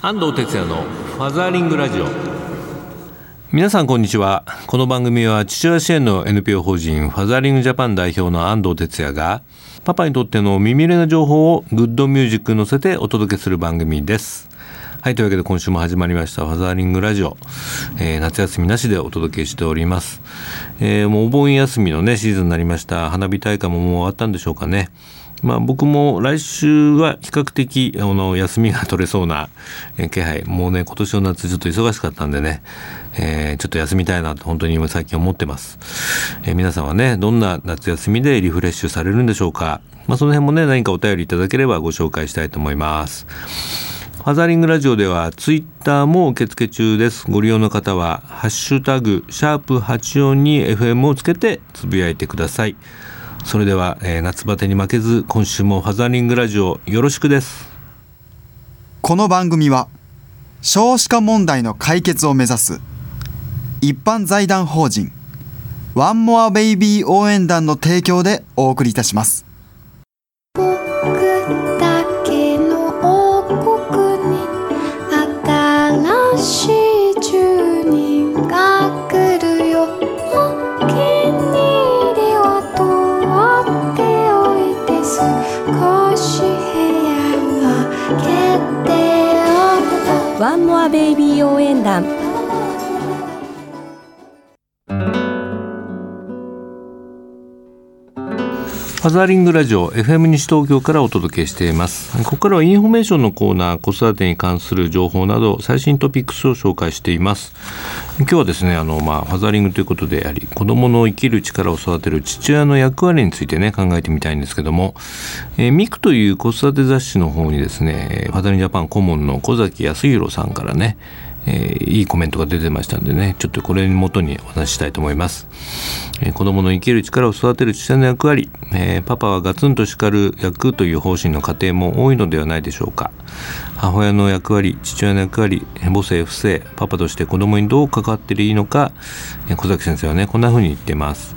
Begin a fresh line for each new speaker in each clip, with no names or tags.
安藤哲也のファザーリングラジオ。皆さんこんにちは。この番組は父親支援の NPO 法人ファザーリングジャパン代表の安藤哲也がパパにとっての耳入れな情報をグッドミュージックに乗せてお届けする番組です。はいというわけで今週も始まりましたファザーリングラジオ、えー、夏休みなしでお届けしております、えー、もうお盆休みのねシーズンになりました。花火大会ももう終わったんでしょうかね。まあ、僕も来週は比較的あの休みが取れそうな気配もうね今年の夏ちょっと忙しかったんでね、えー、ちょっと休みたいなと本当に今最近思ってます、えー、皆さんはねどんな夏休みでリフレッシュされるんでしょうか、まあ、その辺もね何かお便りいただければご紹介したいと思いますファザリングラジオではツイッターも受付中です。ご利用の方は、ハッシュタグ、シャープ84に FM をつけてつぶやいてください。それでは、えー、夏バテに負けず今週もファザーリングラジオよろしくです。
この番組は少子化問題の解決を目指す一般財団法人ワンモアベイビー応援団の提供でお送りいたします
One More Baby 応援団
ファザーリングラジオ FM 西東京からお届けしています。ここからはインフォメーションのコーナー子育てに関する情報など最新トピックスを紹介しています。今日はですねあの、まあ、ファザーリングということであり子どもの生きる力を育てる父親の役割についてね考えてみたいんですけども、えー、ミクという子育て雑誌の方にですねファザーリングジャパン顧問の小崎康弘さんからねえー、いいコメントが出てましたんでねちょっとこれにもとにお話ししたいと思います、えー、子供の生きる力を育てる父親の役割、えー、パパはガツンと叱る役という方針の家庭も多いのではないでしょうか。母親の役割父親の役割母性不正パパとして子供にどう関わっていいのか、え小崎先生はねこんな風に言ってます、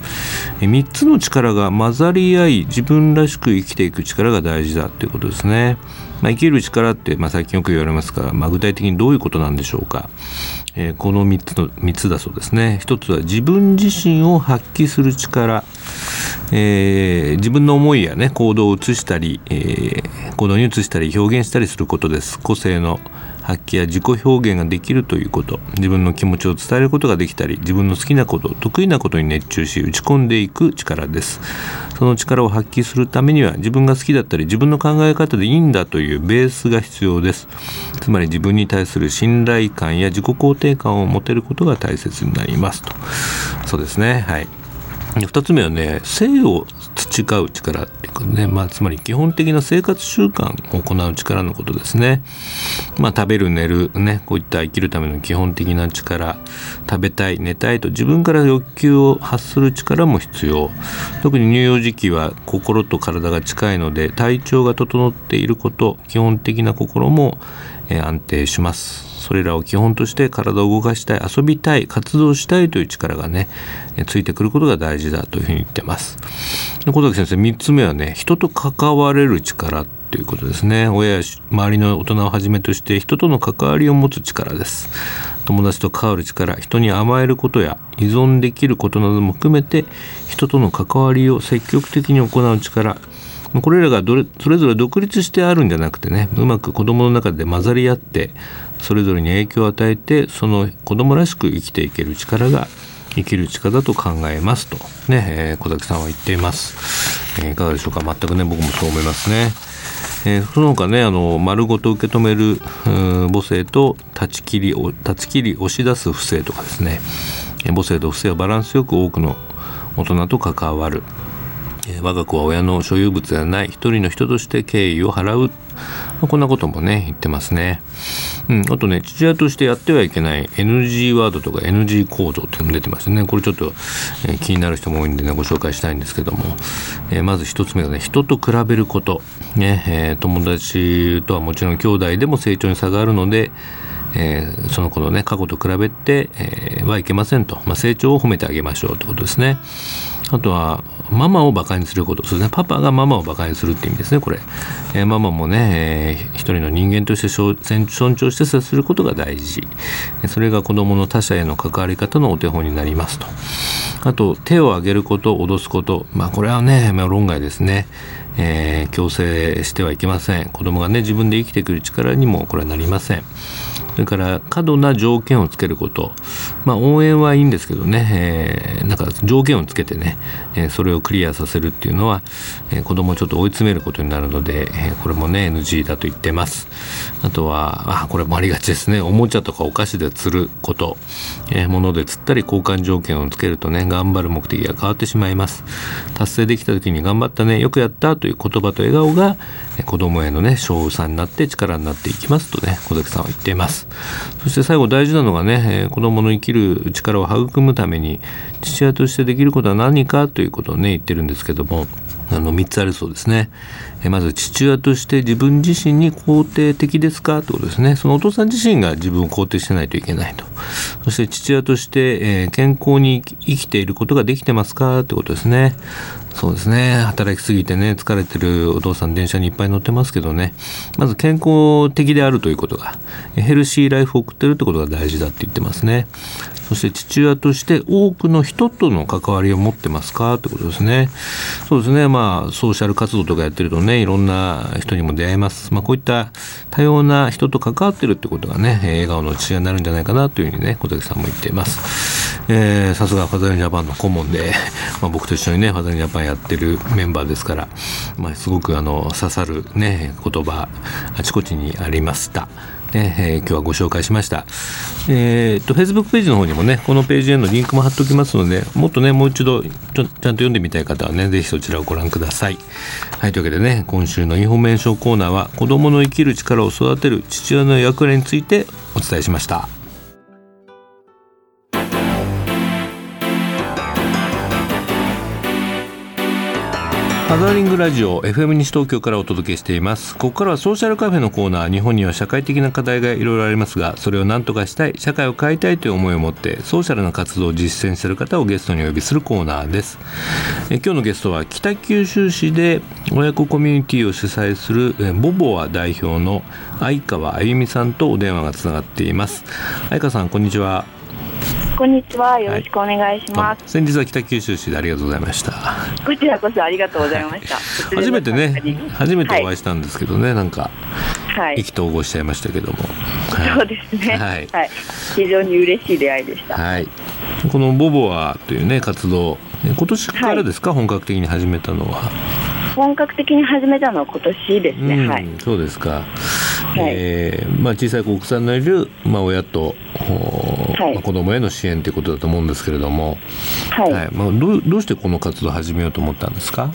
え3つの力が混ざり合い自分らしく生きていく力が大事だということですね。まあ、生きる力って、まあ、最近よく言われますから、まあ、具体的にどういうことなんでしょうか、えー、この3つの3つだそうですね。1つは自分自身を発揮する力、えー、自分の思いや、ね、行動を移したり、えー、行動に移したり表現したりすることです。個性の発揮や自己表現ができるということ。自分の気持ちを伝えることができたり自分の好きなこと得意なことに熱中し打ち込んでいく力です。その力を発揮するためには自分が好きだったり自分の考え方でいいんだというベースが必要です。つまり自分に対する信頼感や自己肯定感を持てることが大切になりますと。そうですね。はい。2つ目はね性を培う力っていうかね、まあ、つまり基本的な生活習慣を行う力のことですね。まあ、食べる寝るねこういった生きるための基本的な力食べたい寝たいと自分から欲求を発する力も必要特に乳幼児期は心と体が近いので体調が整っていること基本的な心も、え、安定します。それらを基本として体を動かしたい遊びたい活動したいという力がねついてくることが大事だというふうに言ってます。小崎先生3つ目はね人と関われる力ということですね。親や周りの大人をはじめとして人との関わりを持つ力です。友達と関わる力人に甘えることや依存できることなども含めて人との関わりを積極的に行う力これらがどれそれぞれ独立してあるんじゃなくてねうまく子供の中で混ざり合ってそれぞれに影響を与えてその子供らしく生きていける力が生きる力だと考えますとね、えー、小崎さんは言っています、えー、いかがでしょうか？全くね僕もそう思いますね。えー、その他ねあの丸ごと受け止める母性と断ち切り断ち切り押し出す不正とかですね。母性と不正はバランスよく多くの大人と関わる。我が子は親の所有物ではない一人の人として敬意を払う、まあ、こんなこともね言ってますね、うん、あとね父親としてやってはいけない NG ワードとか NG 行動っていうのも出てますね。これちょっと、えー、気になる人も多いんでねご紹介したいんですけども、えー、まず一つ目がね人と比べること、ねえー、友達とはもちろん兄弟でも成長に差があるのでえー、その子のね過去と比べて、えー、はいけませんと、まあ、成長を褒めてあげましょうということですね。あとはママをバカにすること。そうですね。パパがママをバカにするって意味ですねこれ、えー、ママもね、えー、一人の人間として尊重して接することが大事。それが子どもの他者への関わり方のお手本になりますと。あと手を挙げること脅すこと。まあこれはね、まあ、論外ですね。えー、強制してはいけません。子供がね自分で生きてくる力にもこれはなりません。それから過度な条件をつけること、まあ、応援はいいんですけどね、えー、なんか条件をつけてね、えー、それをクリアさせるっていうのは、えー、子供をちょっと追い詰めることになるので、えー、これもね NG だと言ってます。あとはあこれもありがちですね。おもちゃとかお菓子で釣ること、えー、物で釣ったり交換条件をつけるとね頑張る目的が変わってしまいます。達成できた時に頑張ったねよくやったという言葉と笑顔が子供へのね賞賛になって力になっていきますとね小関さんは言っています。そして最後大事なのがね、え子供の生きる力を育むために父親としてできることは何かということをね言ってるんですけどもあの3つあるそうですねえ。まず父親として自分自身に肯定的ですかということですね。そのお父さん自身が自分を肯定してないといけないと。そして父親として、え健康に生きていることができてますかということですね。そうですね。働きすぎてね、疲れてるお父さん電車にいっぱい乗ってますけどね。まず健康的であるということが、ヘルシーライフを送ってるってことが大事だって言ってますね。そして父親として多くの人との関わりを持ってますかってことですね。そうですね。まあ、ソーシャル活動とかやってるとね、いろんな人にも出会えます。まあ、こういった多様な人と関わってるってことがね、笑顔の父親になるんじゃないかなというふうにね、小崎さんも言っています。えー、さすがファザリンジャパンの顧問で、まあ、僕と一緒にね、ファザリンジャパンやってるメンバーですから、まあ、すごくあの刺さるね、言葉、あちこちにありました。ねえー、今日はご紹介しました。えー、っと、Facebook ページの方にもね、このページへのリンクも貼っておきますので、もっとね、もう一度ちちゃんと読んでみたい方はね、ぜひそちらをご覧ください。はい、というわけでね、今週のインフォメーションコーナーは、子供の生きる力を育てる父親の役割についてお伝えしました。ハザーリングラジオ FM 西東京からお届けしています。ここからはソーシャルカフェのコーナー日本には社会的な課題がいろいろありますがそれを何とかしたい社会を変えたいという思いを持ってソーシャルな活動を実践している方をゲストにお呼びするコーナーです。え今日のゲストは北九州市で親子コミュニティを主催するボボア代表の相川あゆみさんとお電話がつながっています。相川さんこんにちは。
こんにちは。よろしくお願いします。はい、
先日は北九州市でありがとうございました。
こちらこそありがとうございました。
初めてね、初めてお会いしたんですけどね、はい、なんか。はい、意気投合しちゃいましたけども、
はい、そうですね、はい、はい、非常に嬉しい出会いでした、
はい、このボボアというね活動今年からですか、本格的に始めたのは。
本格的に始めたのは今年ですね、うん、はい。
そうですか。はい、えー、まあ、小さいお子さんのいる、まあ、親と、はい。まあ、子供への支援ということだと思うんですけれども、はい。はい。まあ、どうどうしてこの活動を始めようと思ったんですか？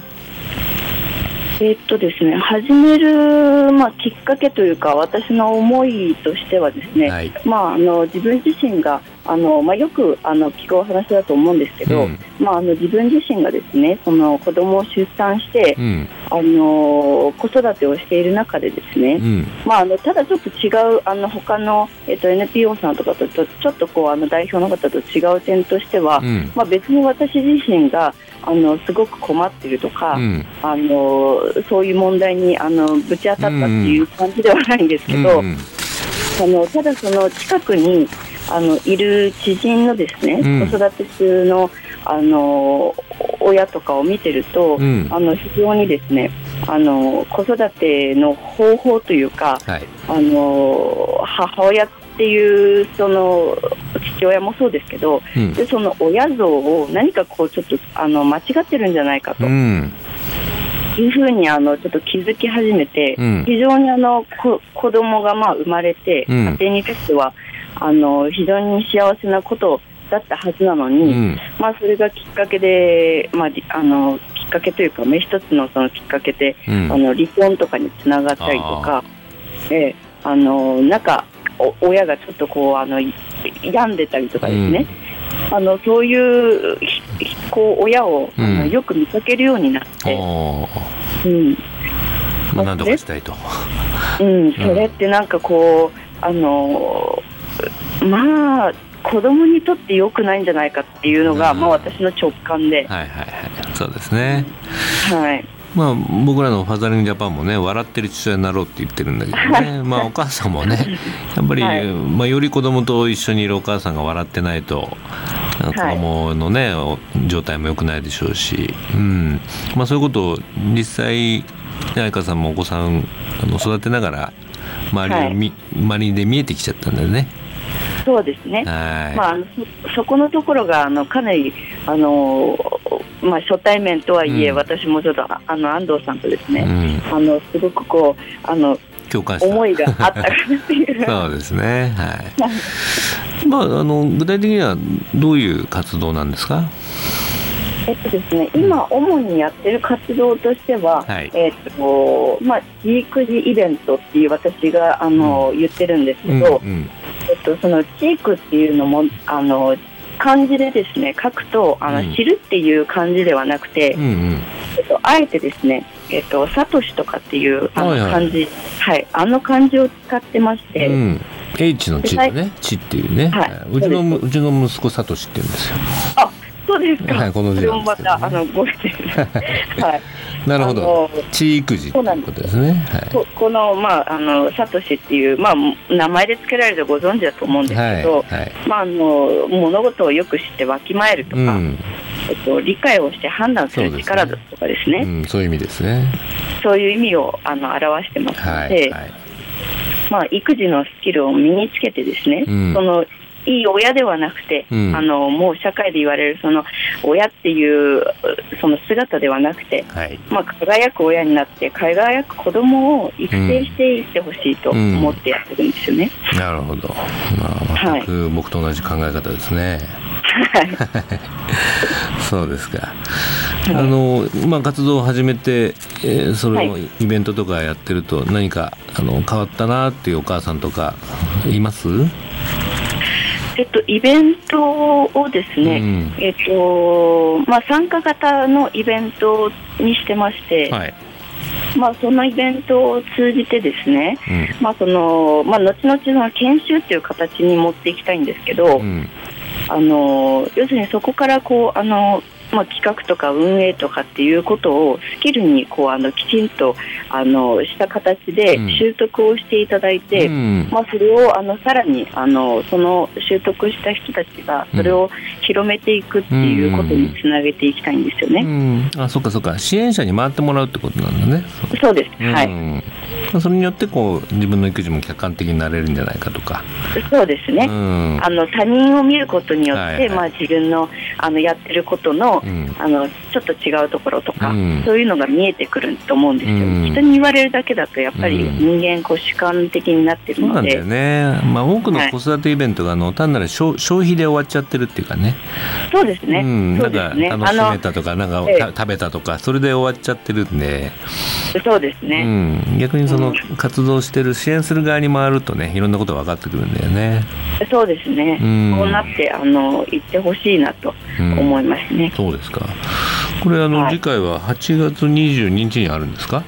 えー、っとですね、始める、まあ、きっかけというか私の思いとしてはですね、はい、まあ、あの自分自身があの、まあ、よくあの聞くお話だと思うんですけど、うん、まあ、あの自分自身がですねその子供を出産して、うん、あの子育てをしている中でですね、うん、まあ、あのただちょっと違うあの他の、えっと、NPO さんとかとちょっとこうあの代表の方と違う点としては、まあ、別に私自身があのすごく困っているとか、あのそういう問題にあのぶち当たったっていう感じではないんですけど、あのただその近くにあのいる知人のですね、うん、子育て中のあの親とかを見てると、うん、あの非常にですねあの子育ての方法というか、はい、あの母親っていうその父親もそうですけど、うん、でその親像を何かこうちょっとあの間違ってるんじゃないかと。いうふうにあのちょっと気づき始めて、うん、非常にあのこ子供がまあ生まれて、うん、家庭にとってはあの非常に幸せなことだったはずなのに、うん、まあ、それがきっかけで、まあ、あのきっかけというか、ね、一つのそのきっかけで、うん、あの離婚とかにつながったりとか、えあのなんか親がちょっとこうあの病んでたりとかですね、うん、あのそういうこう親を、あのよく見かけるようになって。うん。
まあ、何とかしたいと。
うん、それってなんかこう、あのまあ子供にとって良くないんじゃないかっていうのが、まあ、私の直感で。
はいはいはい、そうですね。
はい。
まあ、僕らのファザリングジャパンもね笑ってる父親になろうって言ってるんだけどね、まあ、お母さんもねやっぱり、はい、まあ、より子供と一緒にいるお母さんが笑ってないと子供のね、はい、状態も良くないでしょうし、うん。まあ、そういうことを実際相川さんもお子さんあの育てながら周りをみ、はい、周りで見えてきちゃったんだよね。
そうですね、はい。まあ、そそこのところがあのかなりあの、まあ、初対面とはいえ、うん、私もちょっとあの安藤さんとですね、うん、あのすごくこうあの
共感
思いがあったかなっていう。
そうですね。はい。まああの具体的にはどういう活動なんですか？
えっとですね、今、主にやってる活動としては、はい、えっとまあ、ジークジイベントっていう私があの、うん、言ってるんですけど、うんうん、えっと、そのチークっていうのもあの漢字でですね書くとあの、うん、知るっていう漢字ではなくて、うんうん、えっと、あえてですね、えっと、サトシとかっていうあの漢字、はい、はい、あの漢字を使ってまして、うん。
H の地だね、地っていうね、はい、うちのうちの息子サトシって言うんですよ。
あ、そうですか。
はい、この字、ね、
またあのご質 はい。
なるほど。地育児ということですね。はい、
ここのまああのサトシっていうまあ名前で付けられてご存知だと思うんですけど、はいはい、まああの物事をよく知ってわきまえるとか、うん、えっと理解をして判断する力とかですね。
そう、ねうん、そういう意味ですね。
そういう意味をあの表してますので。はいはいまあ、育児のスキルを身につけてですね、うん、そのいい親ではなくて、うん、あのもう社会で言われるその親っていうその姿ではなくて、はい、まあ、輝く親になって輝く子供を育成していってほしいと思ってやってるんですよね。
うん、なるほど、まあ、全く僕と同じ考え方ですね。はい、そうですか。あのまあ活動を始めて、えー、そのイベントとかやってると何かあの変わったなっていうお母さんとかいます？
えっと、イベントをですね、うん、えっとまあ、参加型のイベントにしてまして、はい、まあ、そのイベントを通じてですね、うん、まあそのまあ、後々の研修という形に持っていきたいんですけど、うん、あの要するにそこからこうあのまあ、企画とか運営とかっていうことをスキルにこうあのきちんとあのした形で習得をしていただいて、うん、まあ、それをあのさらにあのその習得した人たちがそれを広めていくっていうことにつなげていきたいんですよね。うん。
うん、あそっかそっか。支援者に回ってもらうってことなんだね。
そうです、はい。
それによってこう自分の育児も客観的になれるんじゃないかとか。
そうですね、うん、あの他人を見ることによって、はいはい、まあ、自分のあのやってることのうん、あのちょっと違うところとか、うん、そういうのが見えてくると思うんですよ、人に言われるだけだとやっぱり人間こう主観的になってるので、
そうなんだよね、まあ、多くの子育てイベントがあの、単なる消費で終わっちゃってるっていうかね。
そうですね、
うん、なんか楽しめたとかなんか、ええ、食べたとかそれで終わっちゃってるんで。
そうですね、
うん、逆にその活動してる支援する側に回るとねいろんなことが分かってくるんだよね。
そうですね、うん、こうなってあの言ってほしいなと思いますね、
そうですか？これあの、はい、次回は8月22日にあるんですか？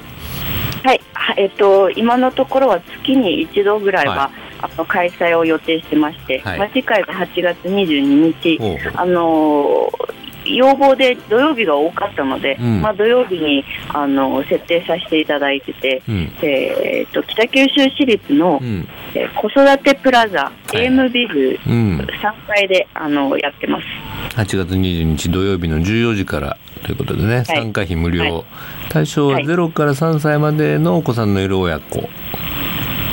はい。えっと今のところは月に一度ぐらいは、はい。あの開催を予定してまして、はい、まあ、次回が8月22日、あの要望で土曜日が多かったので、うん、まあ、土曜日にあの設定させていただいてて、うん、えーと、北九州市立の、うん、えー、子育てプラザ、ゲームビル3階で、あのやってます。
8月22日土曜日の14時からということでね、はい、参加費無料、はい、対象は0から3歳までのお子さんのいる親子。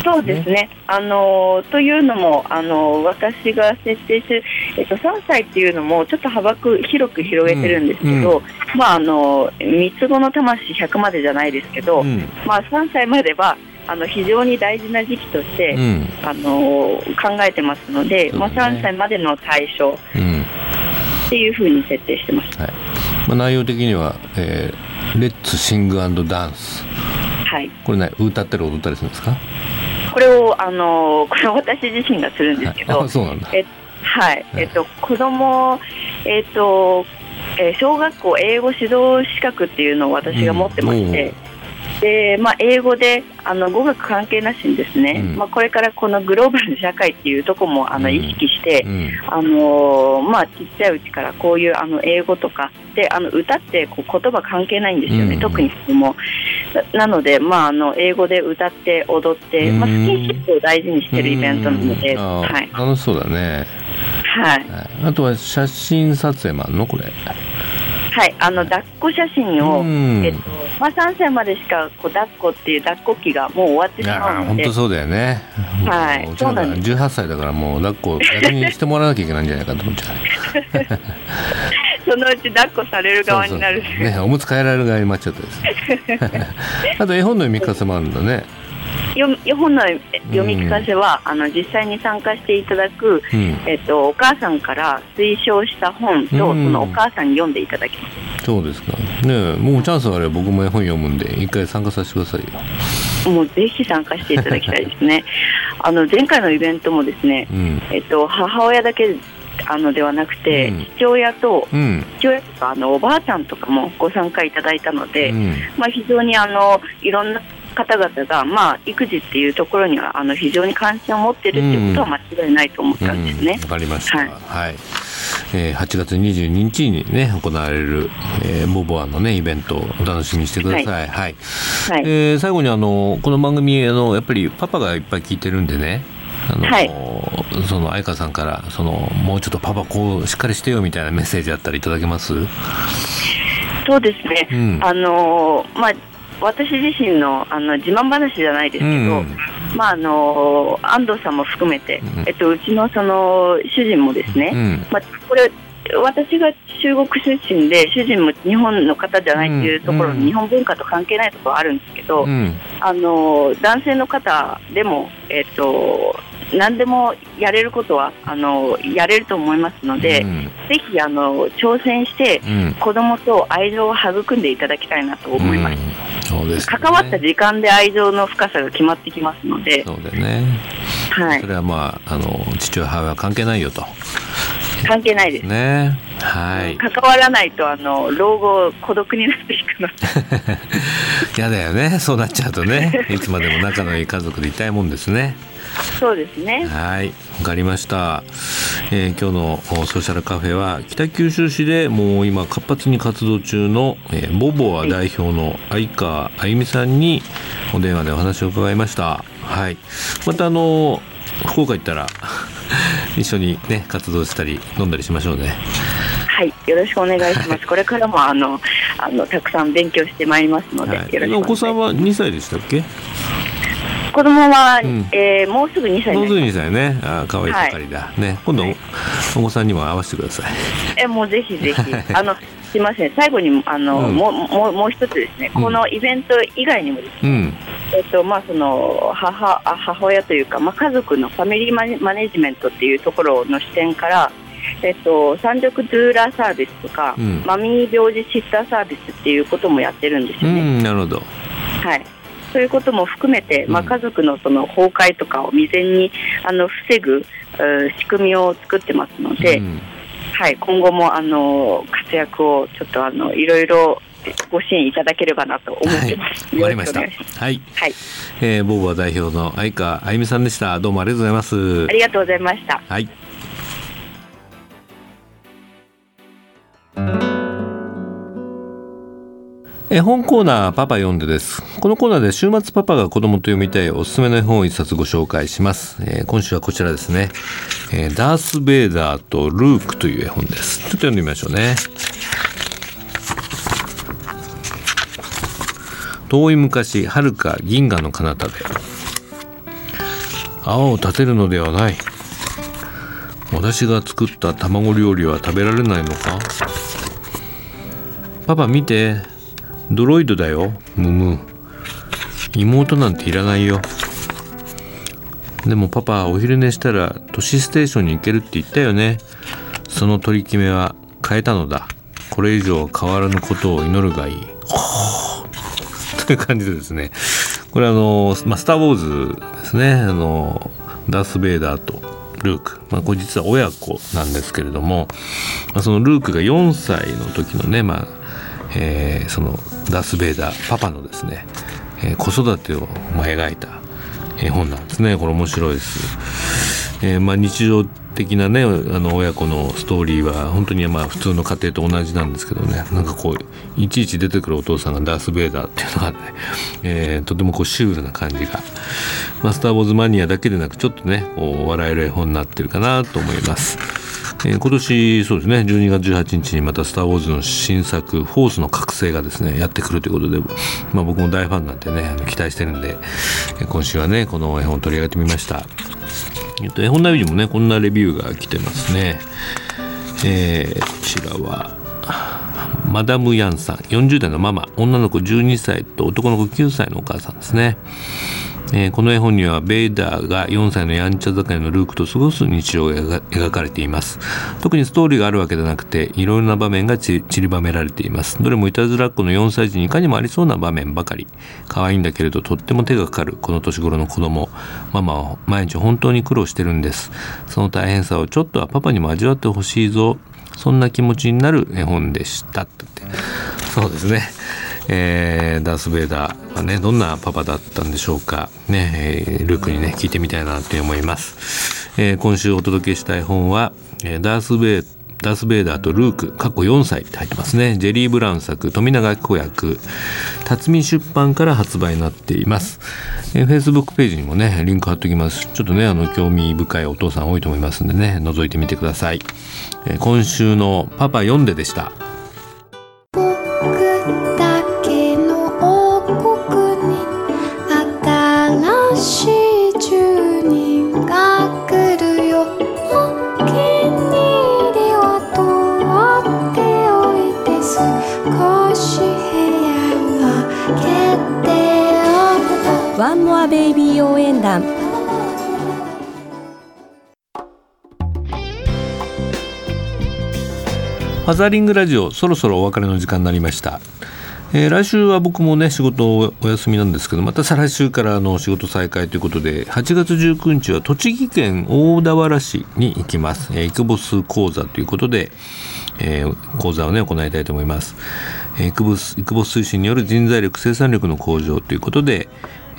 そうですね、あのというのもあの私が設定してえっと、3歳っていうのもちょっと幅く広く広げてるんですけど、うん、まあ、あの三つ子の魂100までじゃないですけど、うん、まあ、3歳まではあの非常に大事な時期として、うん、あの考えてますので、ね、まあ、3歳までの対象っていうふうに設定してます、はい。
まあ、内容的には、えー、レッツシングダンス、
はい、
これね歌ったり踊ったりするんですか？
これをあの これ私自身がするんですけど、
そうなんだ。
えはい、えっと、子供、えっと、えー、小学校英語指導資格っていうのを私が持ってまして、でまあ、英語であの語学関係なしにですね、うん、まあ、これからこのグローバルな社会っていうところもあの意識して、うん、あのまあ、ちっちゃいうちからこういうあの英語とかであの歌ってこう言葉関係ないんですよね、特にも。なので、まあ、あの英語で歌って踊って、まあ、スキンシップを大事にしてるイベントなので、は
い、楽しそうだね。
はい、
あとは写真撮影もあるの？これ。
はい、あの抱っこ写真を、えっとまあ、3歳までしかこう抱っこっていう抱っこ期がもう終わってしまうので。
本当そうだよね、
はい、
そうなんです。18歳だからもう抱っこ逆にしてもらわなきゃいけないんじゃないかと思っちゃう。
そのうち抱っこされる側になる。
ね、おむつ替えられる側になっちゃったです あと絵本の読み聞かせもあるんだね
読本の読み聞かせは、うん、あの実際に参加していただく、うん、えっと、お母さんから推奨した本と、うん、そのお母さんに読んでいただきます。
そうですか。ねもうチャンスがあれば僕も絵本読むんで一回参加させてください
よ。もうぜひ参加していただきたいですね。あの前回のイベントもですね、えっと、母親だけあのではなくて、うん、父親と、うん、父親とかあのおばあちゃんとかもご参加いただいたので、うん、まあ、非常にあのいろんな方々が、まあ、育児っていうところにはあの非常に関心を持っているということは間違いないと思ったんですね。わ、
かりました、はい。はい。えー、8月22日に、ね、行われる、えー、ボボアの、ね、イベントをお楽しみにしてください。はい、はい、えー、最後にあのこの番組あのやっぱりパパがいっぱい聞いてるんでね。あの、はい、その愛花さんからそのもうちょっとパパこうしっかりしてよみたいなメッセージあったらいただけます？
そうですね、うん、あのまあ私自身のあの自慢話じゃないですけど、うん、まあ、あの安藤さんも含めて、うん。えっと、うちのその主人もですね、うん、まあ、これ私が中国出身で主人も日本の方じゃないっていうところ、うん、日本文化と関係ないところあるんですけど、あの男性の方でも、えっと、何でもやれることはあのやれると思いますので、うん、ぜひあの挑戦して、うん、子供と愛情を育んでいただきたいなと思います。
うん、そうです、
ね、関わった時間で愛情の深さが決まってきますので。
そうだね。はい。それはまああの父親母親は関係ないよと。
関係ないです。
ね。はい。
関わらないとあの老後孤独になっていくの。
嫌だよね。そうなっちゃうとね。いつまでも仲のいい家族でいたいもんですね。
そうですね
はいわかりました、えー、今日のソーシャルカフェは北九州市でもう今活発に活動中の、えー、ボボア代表の相川あゆみさんにお電話でお話を伺いましたはいまたあの福岡行ったら 一緒にね活動したり飲んだりしましょうね
はい、よろしくお願いします。これからもあのあのたくさん勉強してまいりますので、はい、よろしくお子
さんは2歳でしたっけ？
子供は、うん、えー、もうすぐ2歳
もうすぐ2歳ね。あ可愛い盛りだ、はい、ね。今度、はい、お子さんにも会わせてください。
えもうぜひぜひ。あのすみません。最後にあの、うん、もうもうもう一つですね、このイベント以外にもですね、うん、えっとまあその母母親というかまあ家族のファミリーマネジメントっていうところの視点からえっと、三緑ドゥーラーサービスとか、うん、マミー病児シッターサービスっていうこともやってるんですよね。
なるほど。
はい。そういうことも含めて、まあ、家族のその崩壊とかを未然にあの防ぐ仕組みを作ってますので、うん、はい、今後もあの活躍をちょっとあのいろいろご支援いただければなと思ってます。
はい、わかりました。はい。はい、えー、ボーバー代表の相川あゆみさんでした。どうもありがとうございます。
ありがとうございました。
はい。絵本コーナーパパ読んでです。このコーナーで週末パパが子供と読みたいおすすめの絵本を一冊ご紹介します、えー、今週はこちらですね、えー、ダース・ベイダーとルークという絵本です。ちょっと読んでみましょうね。遠い昔はるか銀河の彼方で。泡を立てるのではない。私が作った卵料理は食べられないのか？パパ見て。ドロイドだよムム。妹なんていらないよ。でもパパお昼寝したら都市ステーションに行けるって言ったよね。その取り決めは変えたのだ。これ以上変わらぬことを祈るがいい。という感じでですね。これあの、まあ、スター・ウォーズですね。あのダース・ベイダーとルーク、まあ、これ実は親子なんですけれども、まあ、そのルークが4歳の時のね、まあえー、そのダース・ベイダーパパのですねえー、子育てを、ま、描いた絵本なんですね。これ面白いです、えー、まあ、日常的なねあの親子のストーリーは本当にまあ普通の家庭と同じなんですけどね。なんかこういちいち出てくるお父さんがダース・ベイダーっていうのがね、えー、とてもこうシュールな感じが、まあ、スター・ウォーズマニアだけでなくちょっとねこう笑える絵本になってるかなと思います。えー、今年そうですね12月18日にまた「スター・ウォーズ」の新作「フォースの覚醒」がですねやってくるということで、まあ、僕も大ファンなんでね期待してるんで今週はねこの絵本を取り上げてみました。えっと、絵本ナビにもねこんなレビューが来てますね。えー、こちらはマダム・ヤンさん40代のママ女の子12歳と男の子9歳のお母さんですね。えー、この絵本にはベイダーが4歳のやんちゃ盛りのルークと過ごす日常が描かれています。特にストーリーがあるわけではなくていろいろな場面が散りばめられています。どれもいたずらっ子の4歳児にいかにもありそうな場面ばかり。可愛いんだけれどとっても手がかかる。この年頃の子供。ママは毎日本当に苦労してるんです。その大変さをちょっとはパパにも味わってほしいぞ。そんな気持ちになる絵本でした。って。そうですね。えー、ダース・ベイダーはねどんなパパだったんでしょうか。ね、え、ルークにね聞いてみたいなと思います、えー、今週お届けしたい本は、えー、ダース・ベイダース・ベイダーとルークカッコ4歳って入ってますね。ジェフリー・ブラウン作富永晶子訳辰巳出版から発売になっています、えー、Facebook ページにもねリンク貼っておきます。ちょっとねあの興味深いお父さん多いと思いますんでね覗いてみてください、え、今週のパパ読んででした。ァザリングラジオそろそろお別れの時間になりました、えー、来週は僕もね仕事お休みなんですけどまた再来週からの仕事再開ということで8月19日は栃木県大田原市に行きます、えー、イクボス講座ということで、えー、講座をね行いたいと思います、えー、イクボスイクボス推進による人材力生産力の向上ということで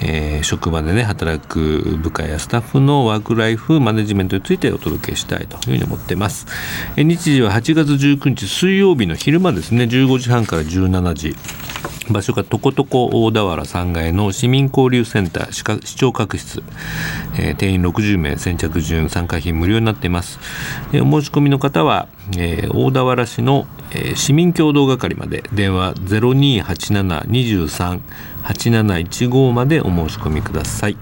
えー、職場でね働く部下やスタッフのワークライフマネジメントについてお届けしたいというふうに思ってます、えー、日時は8月19日水曜日の昼間ですね。15時半から17時。場所がとことこ大田原3階の市民交流センター市長閣室、えー、定員60名先着順参加費無料になっています、え、お申し込みの方は、えー、大田原市の、え市民共同係まで電話0287-23-8715までお申し込みください、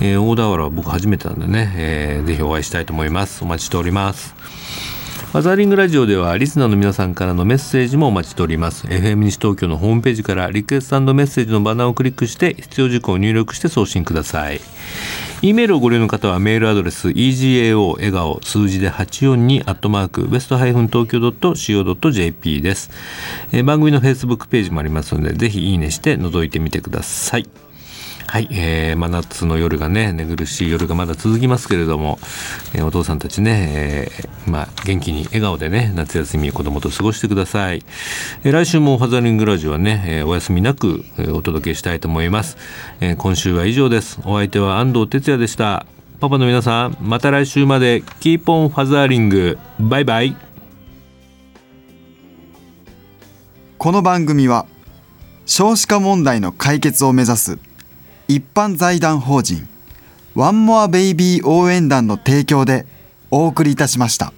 え大田原は僕初めてなんでね、えー、ぜひお会いしたいと思います。お待ちしております。ファザーリングラジオではリスナーの皆さんからのメッセージもお待ちしております。FM 西東京のホームページからリクエストメッセージのバナーをクリックして必要事項を入力して送信ください。E メールをご利用の方はメールアドレス egao 笑顔数字で842アットマークウエストハイフン東京 .co.jp です、番組の Facebook ページもありますのでぜひいいねして覗いてみてください。はい、えー、真夏の夜がね寝苦しい夜がまだ続きますけれども、えー、お父さんたちね、えー、まあ、元気に笑顔でね夏休み子供と過ごしてください、えー、来週もファザリングラジオはね、えー、お休みなく、えー、お届けしたいと思います、えー、今週は以上です。お相手は安藤哲也でした。パパの皆さんまた来週まで Keep on fathering。バイバイ。
この番組は少子化問題の解決を目指す一般財団法人ワンモアベイビー応援団の提供でお送りいたしました。